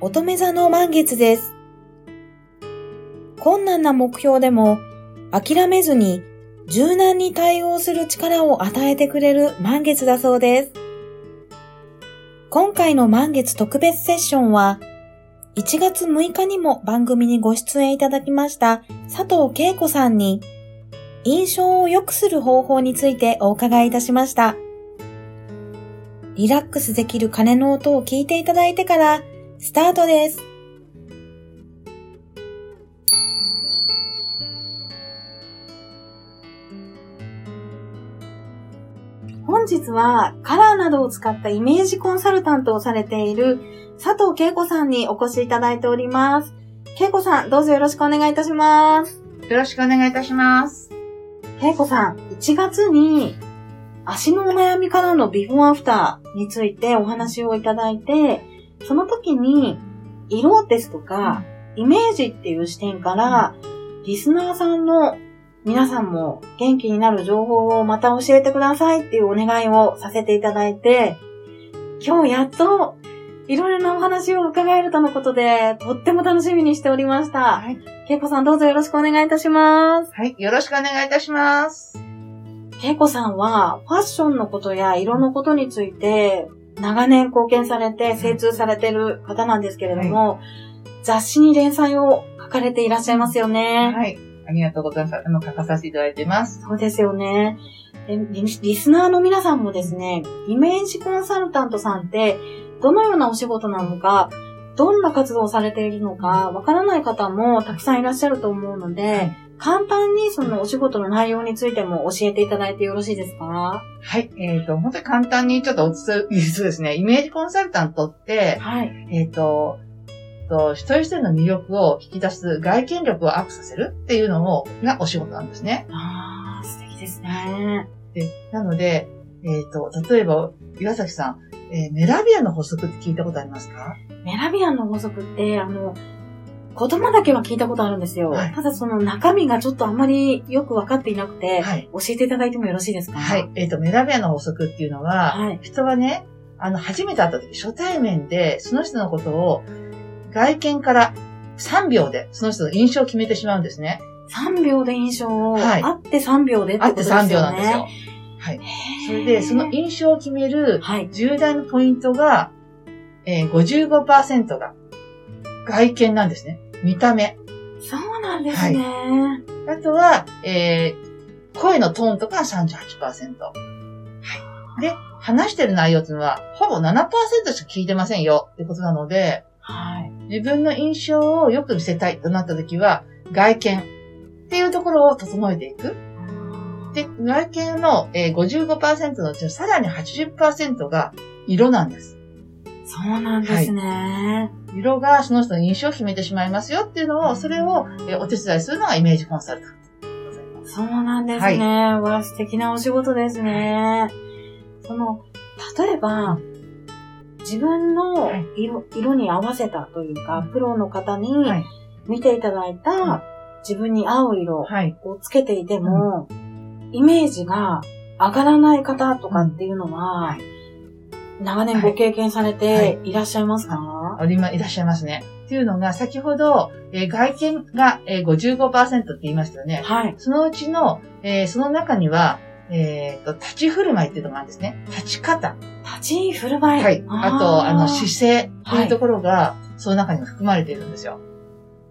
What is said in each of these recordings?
乙女座の満月です。困難な目標でも諦めずに柔軟に対応する力を与えてくれる満月だそうです。今回の満月特別セッションは1月6日にも番組にご出演いただきました佐藤恵子さんに印象を良くする方法についてお伺いいたしました。リラックスできる鐘の音を聞いていただいてからスタートです。本日はカラーなどを使ったイメージコンサルタントをされている佐藤恵子さんにお越しいただいております。恵子さん、どうぞよろしくお願いいたします。よろしくお願いいたします。恵子さん、1月に足のお悩みからのビフォーアフターについてお話をいただいて、その時に、色ですとか、イメージっていう視点から、リスナーさんの皆さんも元気になる情報をまた教えてくださいっていうお願いをさせていただいて、今日やっといろいろなお話を伺えるとのことで、とっても楽しみにしておりました。はい。けいこさんどうぞよろしくお願いいたします。はい。よろしくお願いいたします。けいこさんは、ファッションのことや色のことについて、長年貢献されて精通されてる方なんですけれども、はい、雑誌に連載を書かれていらっしゃいますよね。はい。ありがとうございます。あの、書かさせていただいてます。そうですよね。リリスナーの皆さんもですね、イメージコンサルタントさんって、どのようなお仕事なのか、どんな活動をされているのか、わからない方もたくさんいらっしゃると思うので、簡単にそのお仕事の内容についても教えていただいてよろしいですか？はい。えっ、ー、と、本当に簡単にちょっとお伝えするとですね、イメージコンサルタントって、はい。えっ、ー、と、と、一人一人の魅力を引き出す外見力をアップさせるっていうのを、がお仕事なんですね。ああ、素敵ですね。で、なので、えっ、ー、と、例えば、岩崎さん、えー、メラビアの補足って聞いたことありますか？メラビアの補足って、あの、言葉だけは聞いたことあるんですよ。はい、ただその中身がちょっとあまりよくわかっていなくて、はい、教えていただいてもよろしいですか？はい。えっ、ー、と、メラビアの法則っていうのは、はい、人はね、あの、初めて会った時、初対面で、その人のことを、外見から3秒で、その人の印象を決めてしまうんですね。3秒で印象を、はい、会って3秒でってことですよね。会って3秒なんですよ。はい。それで、その印象を決める重大なポイントが、えー、55%が外見なんですね。見た目。そうなんですね。はい、あとは、えー、声のトーンとか38%。はい。で、話してる内容っていうのは、ほぼ7%しか聞いてませんよってことなので、はい。自分の印象をよく見せたいとなった時は、外見っていうところを整えていく。で、外見の、えー、55%のうちさらに80%が色なんです。そうなんですね。はい、色がその人の印象を決めてしまいますよっていうのを、それを、えー、お手伝いするのがイメージコンサルタント。そうなんですね。はい、わ素敵なお仕事ですね。その、例えば、自分の色色に合わせたというか、プロの方に見ていただいた自分に合う色をつけていても、イメージが上がらない方とかっていうのは、長年ご経験されてい。らっしゃいますか、はい、はい、いらっしゃいますね。っていうのが、先ほど、えー、外見が、えー、55%って言いましたよね。はい。そのうちの、えー、その中には、えっ、と、立ち振る舞いっていうのがあるんですね。立ち方。立ち振る舞い。はい。あと、あの、姿勢っていうところが、その中にも含まれているんですよ。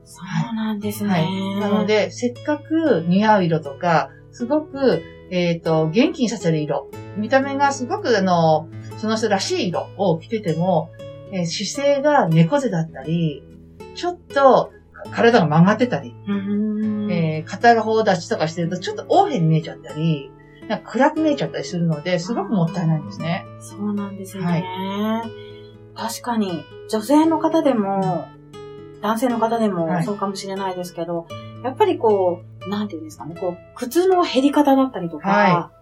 そうなんですね。はい。なので、せっかく似合う色とか、すごく、えっ、と、元気にさせる色。見た目がすごく、あの、その人らしい色を着てても、えー、姿勢が猫背だったり、ちょっと体が曲がってたり、えー、肩が方立ちとかしてるとちょっと横柄に見えちゃったり、なんか暗く見えちゃったりするので、すごくもったいないんですね。そうなんですね。はい、確かに、女性の方でも、男性の方でもそうかもしれないですけど、はい、やっぱりこう、なんていうんですかね、こう、靴の減り方だったりとか、はい、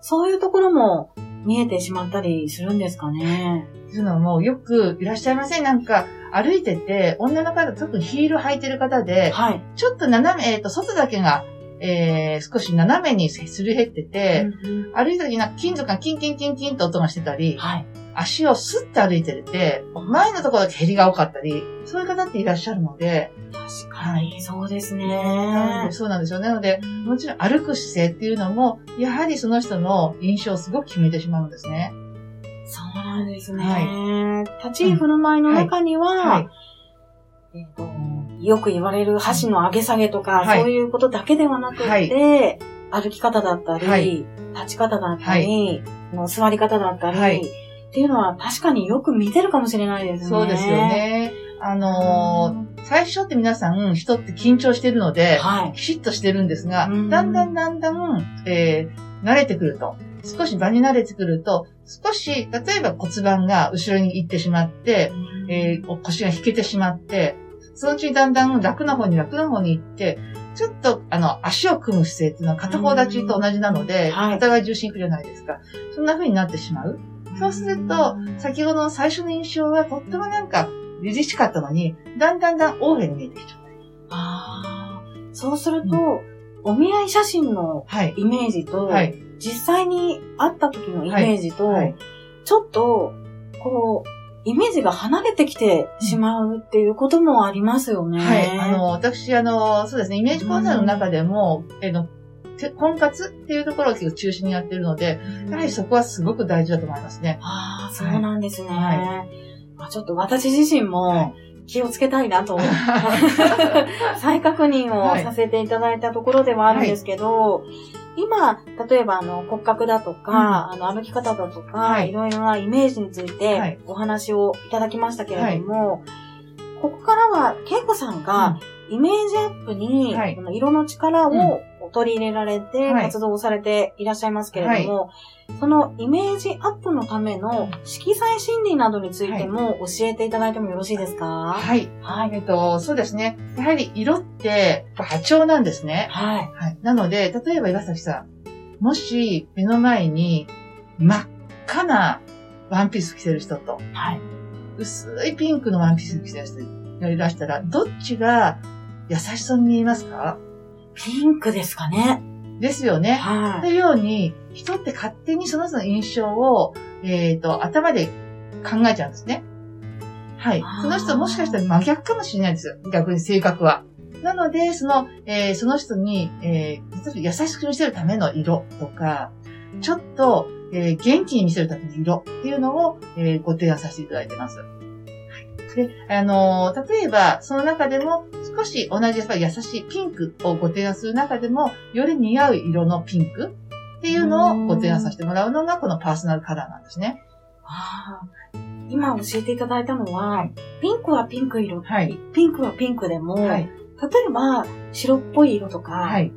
そういうところも見えてしまったりするんですかね。そういうのもよくいらっしゃいません。なんか、歩いてて、女の方、特にヒール履いてる方で、はい、ちょっと斜め、えっ、ー、と、外だけが、えー、少し斜めにすり減ってて、うんうん、歩いた時になんか金属がキンキンキンキンと音がしてたり、はい、足をスッと歩いてて、前のところだけ減りが多かったり、そういう方っていらっしゃるので。確かに、そうですね。そうなんですよ。なので、もちろん歩く姿勢っていうのも、やはりその人の印象をすごく決めてしまうんですね。そうなんですね。はい、立ち居振る舞いの中には、うんはいえーと、よく言われる箸の上げ下げとか、はい、そういうことだけではなくて、歩き方だったり、立ち方だったり、の座り方だったり、っていうのは確かによく見てるかもしれないですね。そうですよね。あのー、最初って皆さん人って緊張してるので、はい、きちっとしてるんですが、だんだんだんだん、えー、慣れてくると。少し場に慣れてくると、少し、例えば骨盤が後ろに行ってしまって、えー、腰が引けてしまって、そのうちにだんだん楽な方に楽な方に行って、ちょっと、あの、足を組む姿勢っていうのは片方立ちと同じなので、片側重心いくじゃないですか。そんな風になってしまう。そうすると、先ほどの最初の印象はとってもなんか、凛々しかったのに、だんだんだん横柄に見えてきちゃった。ああ。そうすると、うん、お見合い写真のイメージと、はいはい実際に会った時のイメージと、はいはい、ちょっと、こう、イメージが離れてきてしまうっていうこともありますよね。はい。あの、私、あの、そうですね、イメージ講座の中でも、うん、えの、婚活っていうところを結構中心にやってるので、やはりそこはすごごく大事だと思いますね。ああ、そうなんですね。はい、まあ、ちょっと私自身も気をつけたいなと、再確認をさせていただいたところではあるんですけど、はい。今、例えばあの骨格だとか、うん、あの歩き方だとか、はい、いろいろなイメージについてお話をいただきましたけれども、はい、ここからは、恵子さんがイメージアップに、この色の力を取り入れられて活動をされていらっしゃいますけれども、そのイメージアップのための色彩心理などについても教えていただいてもよろしいですか？はい。はい。えっと、そうですね。やはり色って波長なんですね。はい。はい。なので、例えば岩崎さん、もし目の前に真っ赤なワンピース着てる人と、はい。薄いピンクのワンピース着てる人がいらしたら、どっちが優しそうに見えますか？ピンクですかね。ですよね。はい。というように、人って勝手にその人の印象を、えっ、ー、と、頭で考えちゃうんですね。はい。その人もしかしたら真逆かもしれないですよ。逆に性格は。なので、その、えー、その人に、えー、優しく見せるための色とか、ちょっと、えー、元気に見せるための色っていうのを、えー、ご提案させていただいてます。で、あのー、例えば、その中でも、少し同じやっぱり優しいピンクをご提案する中でも、より似合う色のピンクっていうのをご提案させてもらうのが、このパーソナルカラーなんですね。あ今教えていただいたのは、ピンクはピンク色、はい、ピンクはピンクでも、はい、例えば白っぽい色とか、はい、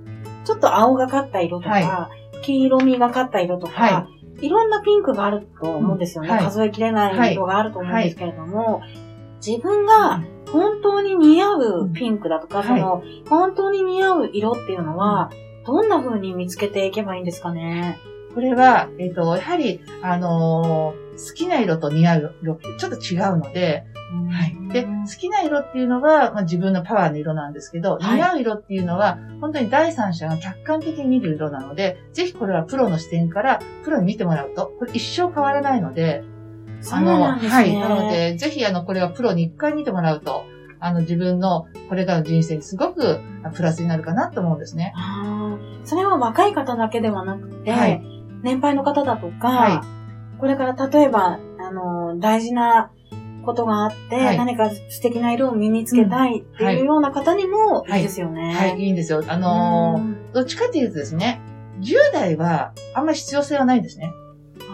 ちょっと青がかった色とか、黄色みがかった色とか、い、ろんなピンクがあると思うんですよね。数えきれない色があると思うんですけれども、自分が本当に似合うピンクだとか、その、本当に似合う色っていうのは、どんな風に見つけていけばいいんですかね？これは、えっ、ー、と、やはり、あのー、好きな色と似合う色ってちょっと違うので、はい。で、好きな色っていうのは、まあ、自分のパワーの色なんですけど、似合う色っていうのは、本当に第三者が客観的に見る色なので、ぜひこれはプロの視点からプロに見てもらうと、これ一生変わらないので、あの、ね、はい。なので、ぜひ、あの、これはプロに一回見てもらうと、あの、自分のこれからの人生にすごくプラスになるかなと思うんですね。ああ、それは若い方だけではなくて、はい、年配の方だとか、はい、これから例えば、あの、大事なことがあって、はい、何か素敵な色を身につけたいっていうような方にもい。いですよね。はい、はい、いいんですよ。あのー、どっちかっていうとですね、10代はあんまり必要性はないんですね。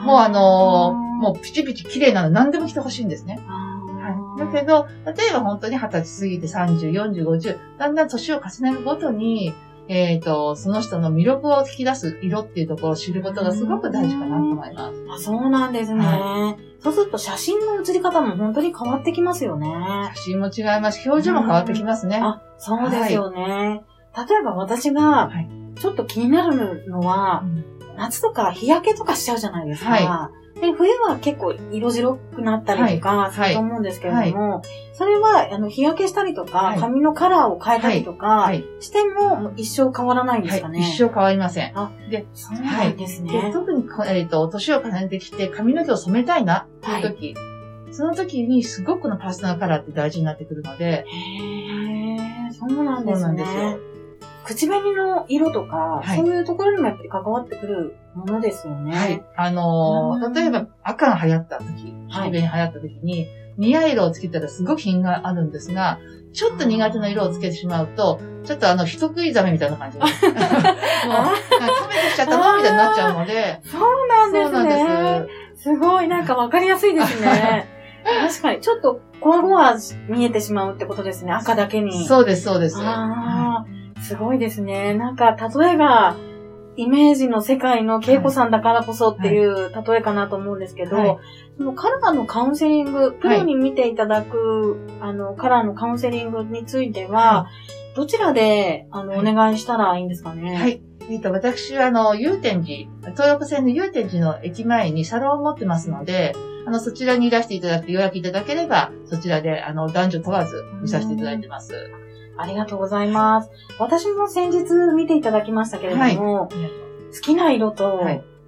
もうあのー、もうピチピチ綺麗なの何でも着てほしいんですね。はい、だけど、例えば本当に20歳過ぎて30、40、50、だんだん年を重ねるごとに、えっ、ー、と、その人の魅力を引き出す色っていうところを知ることがすごく大事かなと思います。あそうなんですね、はい、そうすると写真の写り方も本当に変わってきますよね。写真も違いますし、表情も変わってきますね。あ、そうですよね。はい、例えば私が、ちょっと気になるのは、夏とか日焼けとかしちゃうじゃないですか。はいで、冬は結構色白くなったりとかすると思うんですけれども、はいはい、それは、あの、日焼けしたりとか、髪のカラーを変えたりとか、しても、一生変わらないんですかね、一生変わりません。あ、で、そうなんですね。で特に、えっ、と、年を重ねてきて髪の毛を染めたいなっていう時、その時にすごくのパーソナルカラーって大事になってくるので。へー、そうなんですね。そうなんですよ。口紅の色とか、はい、そういうところにもやっぱり関わってくるものですよね。はい。あのー、例えば赤が流行った時、口紅流行った時に、似合い色をつけたらすごく品があるんですが、ちょっと苦手な色をつけてしまうと、ちょっとあの、人食いザメみたいな感じで。もう、食べてきちゃったのみたいになっちゃうので。そうなんですね。そうなんです。すごい、なんかわかりやすいですね。確かに、ちょっと、こわごわ見えてしまうってことですね、赤だけに。そうです、そうです。ああ。すごいですね。なんか、例えば、イメージの世界の恵子さんだからこそっていう例えかなと思うんですけど、はい、そのカラーのカウンセリング、プロに見ていただく、はい、あの、カラーのカウンセリングについては、はい、どちらで、あの、お願いしたらいいんですかね？はい。えっ、と、私は、あの、祐天寺、東横線の祐天寺の駅前にサロンを持ってますので、あの、そちらにいらしていただくて予約いただければ、そちらで、あの、男女問わず見させていただいてます。ありがとうございます。私も先日見ていただきましたけれども、はい、好きな色と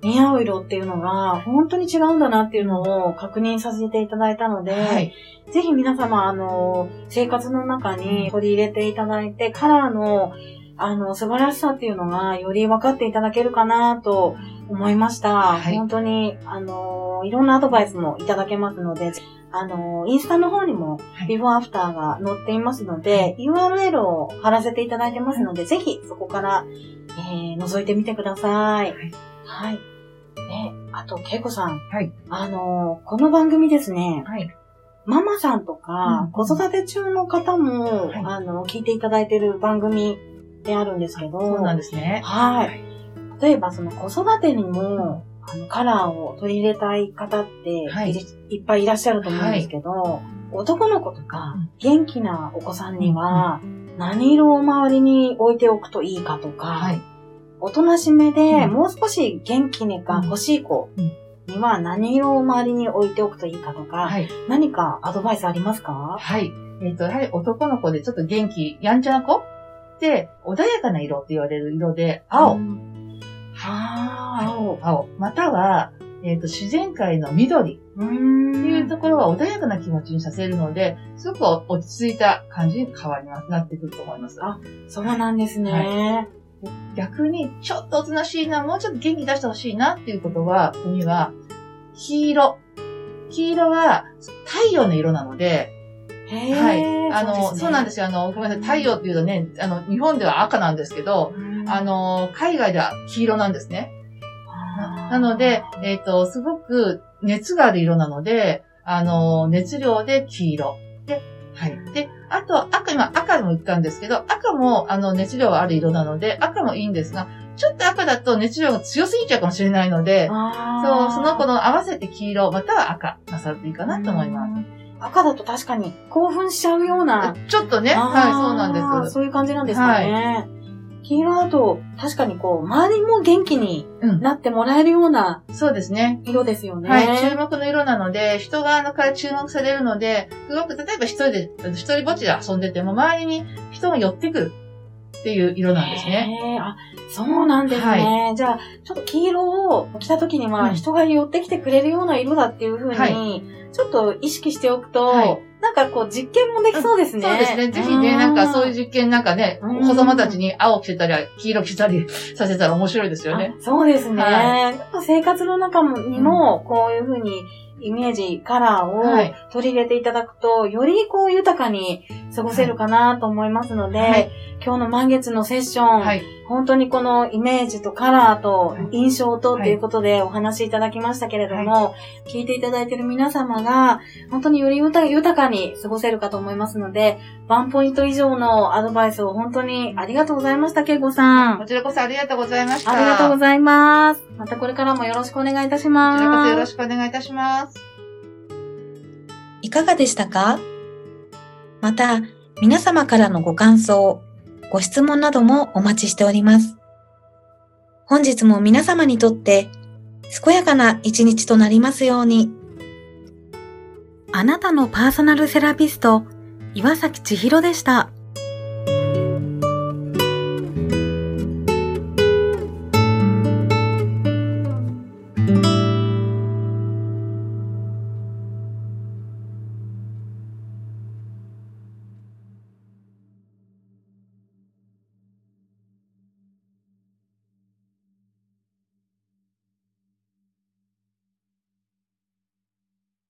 似合う色っていうのが本当に違うんだなっていうのを確認させていただいたので、はい、ぜひ皆様、あの、生活の中に取り入れていただいて、カラーのあの、素晴らしさっていうのがより分かっていただけるかなと思いました。はい、本当に、あの、いろんなアドバイスもいただけますので、あの、インスタの方にも、ビフォーアフターが載っていますので、はい、URL を貼らせていただいてますので、ぜひそこから、えー、覗いてみてください。はい。はい。で、あと、けいこさん。はい。あの、この番組ですね。はい。ママさんとか、子育て中の方も、はい、あの、聞いていただいている番組であるんですけど。そうなんですね。はい。例えば、その子育てにも、あの、カラーを取り入れたい方って、はい、いっぱいいらっしゃると思うんですけど、はい、男の子とか、元気なお子さんには、何色を周りに置いておくといいかとか、はい、おとなしめで、もう少し元気が欲しい子には何色を周りに置いておくといいかとか、はい、何かアドバイスありますか？はい。えっ、ー、と、やはり男の子でちょっと元気、やんちゃな子で、穏やかな色って言われる色で、青。はあ、青。青。または、えっ、ー、と、自然界の緑っていうところは穏やかな気持ちにさせるので、すごく落ち着いた感じに変わります、なってくると思います。あ、そうなんですね。はい逆に、ちょっとおとなしいな、もうちょっと元気出してほしいなっていうことは、ここには、黄色。黄色は太陽の色なので、はい。あの、そう、ね,、そうなんですよ。あの、ごめんなさい。太陽っていうとね、あの、日本では赤なんですけど、あの、海外では黄色なんですね。なので、えっ、ー、と、すごく熱がある色なので、あの、熱量で黄色。で、はい。で、あと赤、今赤も言ったんですけど、赤もあの熱量ある色なので、赤もいいんですが、ちょっと赤だと熱量が強すぎちゃうかもしれないので、そう、その子の合わせて黄色、または赤なさるといいかなと思います。赤だと確かに興奮しちゃうような。ちょっとね。はい、そうなんです。そういう感じなんですかね。はい、黄色だと、確かにこう、周りも元気になってもらえるような、うん、そうですね。色ですよね。はい、注目の色なので、人側から注目されるので、すごく、例えば一人で、一人ぼっちで遊んでても、周りに人が寄ってくるっていう色なんですね。あ、そうなんですね。はい、じゃあ、ちょっと黄色を着た時には、人が寄ってきてくれるような色だっていうふうに、はいちょっと意識しておくと、はい、なんかこう実験もできそうですね。そうですね。ぜひね、なんかそういう実験なんかね、お子様たちに青着せたり、黄色着せたりさせたら面白いですよね。そうですね。はい、生活の中にも、こういうふうに、イメージ、カラーを取り入れていただくと、はい、よりこう豊かに過ごせるかなと思いますので、はい、今日の満月のセッション、はい、本当にこのイメージとカラーと印象とっていうことでお話しいただきましたけれども、聞いていただいている皆様が、本当により豊かに過ごせるかと思いますので、ワンポイント以上のアドバイスを本当にありがとうございました、けいこさん。こちらこそありがとうございました。ありがとうございます。またこれからもよろしくお願いいたします。こちらこそよろしくお願いいたします。いかがでしたか？また、皆様からのご感想、ご質問などもお待ちしております。本日も皆様にとって健やかな一日となりますように。あなたのパーソナルセラピスト、岩崎千尋でした。